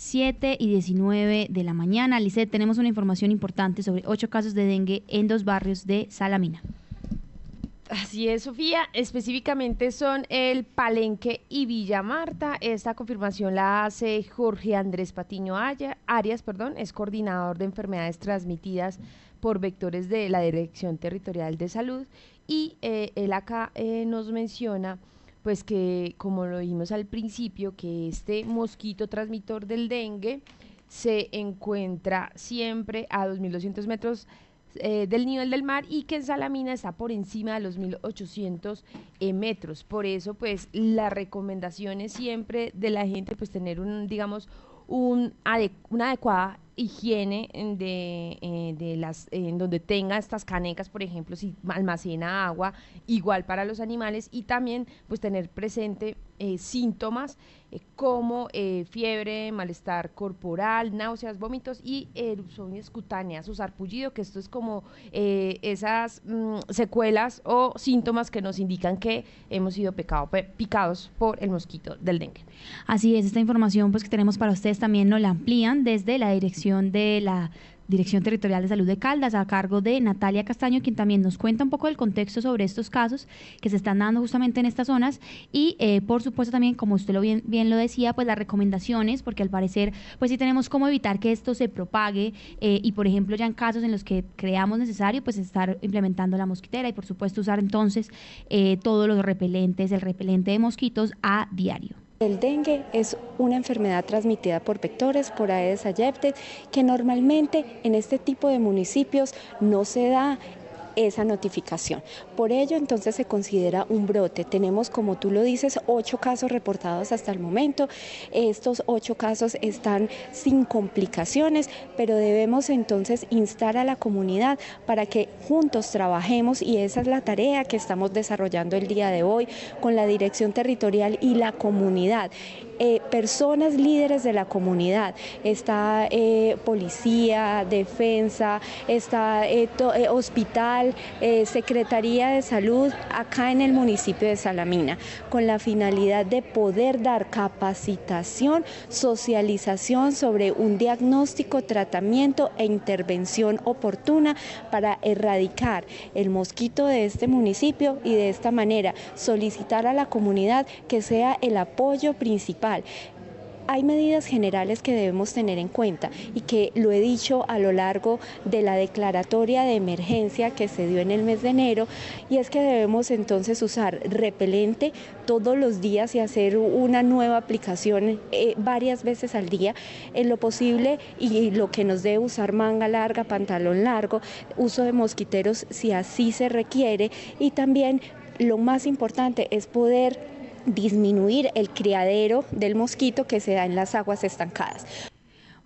7 y 19 de la mañana. Lice, tenemos una información importante sobre ocho casos de dengue en dos barrios de Salamina. Así es, Sofía. Específicamente son el Palenque y Villa Marta. Esta confirmación la hace Jorge Andrés Patiño Arias, perdón, es coordinador de enfermedades transmitidas por vectores de la Dirección Territorial de Salud. Y eh, él acá eh, nos menciona pues que, como lo vimos al principio, que este mosquito transmitor del dengue se encuentra siempre a 2.200 metros eh, del nivel del mar y que en Salamina está por encima de los 1800 eh, metros. Por eso, pues, la recomendación es siempre de la gente, pues, tener un, digamos, un una adecuada higiene de, eh, de las en donde tenga estas canecas, por ejemplo, si almacena agua, igual para los animales y también pues tener presente eh, síntomas eh, como fiebre, malestar corporal, náuseas, vómitos y erupciones cutáneas o sarpullido, que esto es como esas mm, secuelas o síntomas que nos indican que hemos sido pecado, picados por el mosquito del dengue. Así es, esta información pues que tenemos para ustedes también nos la amplían desde la dirección de la Dirección Territorial de Salud de Caldas, a cargo de Natalia Castaño, quien también nos cuenta un poco del contexto sobre estos casos que se están dando justamente en estas zonas y, eh, por supuesto, también, como usted lo bien, bien, lo decía, pues las recomendaciones, porque al parecer, pues sí tenemos cómo evitar que esto se propague eh, y, por ejemplo, ya en casos en los que creamos necesario, pues estar implementando la mosquitera y, por supuesto, usar entonces eh, todos los repelentes, el repelente de mosquitos a diario. El dengue es una enfermedad transmitida por vectores, por Aedes aegypti, que normalmente en este tipo de municipios no se da esa notificación. Por ello, entonces se considera un brote. Tenemos, como tú lo dices, ocho casos reportados hasta el momento. Estos ocho casos están sin complicaciones, pero debemos entonces instar a la comunidad para que juntos trabajemos y esa es la tarea que estamos desarrollando el día de hoy con la dirección territorial y la comunidad. Eh, personas líderes de la comunidad, está eh, policía, defensa, está eh, hospital, Secretaría de Salud acá en el municipio de Salamina, con la finalidad de poder dar capacitación, socialización sobre un diagnóstico, tratamiento e intervención oportuna para erradicar el mosquito de este municipio y de esta manera solicitar a la comunidad que sea el apoyo principal hay medidas generales que debemos tener en cuenta y que lo he dicho a lo largo de la declaratoria de emergencia que se dio en el mes de enero y es que debemos entonces usar repelente todos los días y hacer una nueva aplicación eh, varias veces al día en lo posible y lo que nos debe usar manga larga, pantalón largo, uso de mosquiteros si así se requiere y también lo más importante es poder disminuir el criadero del mosquito que se da en las aguas estancadas.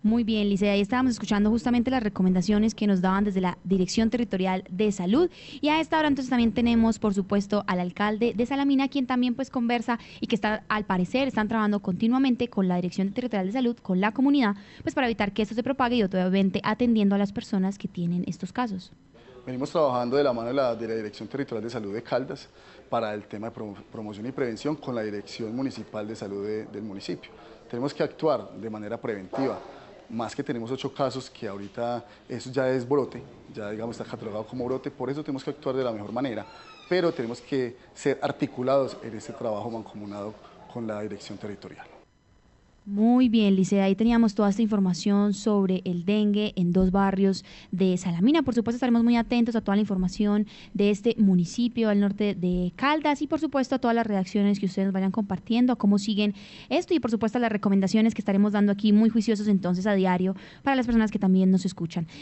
Muy bien, Licea, ahí estábamos escuchando justamente las recomendaciones que nos daban desde la Dirección Territorial de Salud. Y a esta hora entonces también tenemos, por supuesto, al alcalde de Salamina, quien también pues conversa y que está, al parecer, están trabajando continuamente con la Dirección Territorial de Salud, con la comunidad, pues para evitar que esto se propague y obviamente atendiendo a las personas que tienen estos casos. Venimos trabajando de la mano de la, Dirección Territorial de Salud de Caldas para el tema de promoción y prevención con la Dirección Municipal de Salud del municipio. Tenemos que actuar de manera preventiva, más que tenemos ocho casos que ahorita eso ya es brote, ya digamos está catalogado como brote, por eso tenemos que actuar de la mejor manera, pero tenemos que ser articulados en este trabajo mancomunado con la Dirección Territorial. Muy bien, Licea, ahí teníamos toda esta información sobre el dengue en dos barrios de Salamina. Por supuesto, estaremos muy atentos a toda la información de este municipio al norte de Caldas y, por supuesto, a todas las reacciones que ustedes vayan compartiendo, a cómo siguen esto y, por supuesto, a las recomendaciones que estaremos dando aquí muy juiciosos entonces a diario para las personas que también nos escuchan.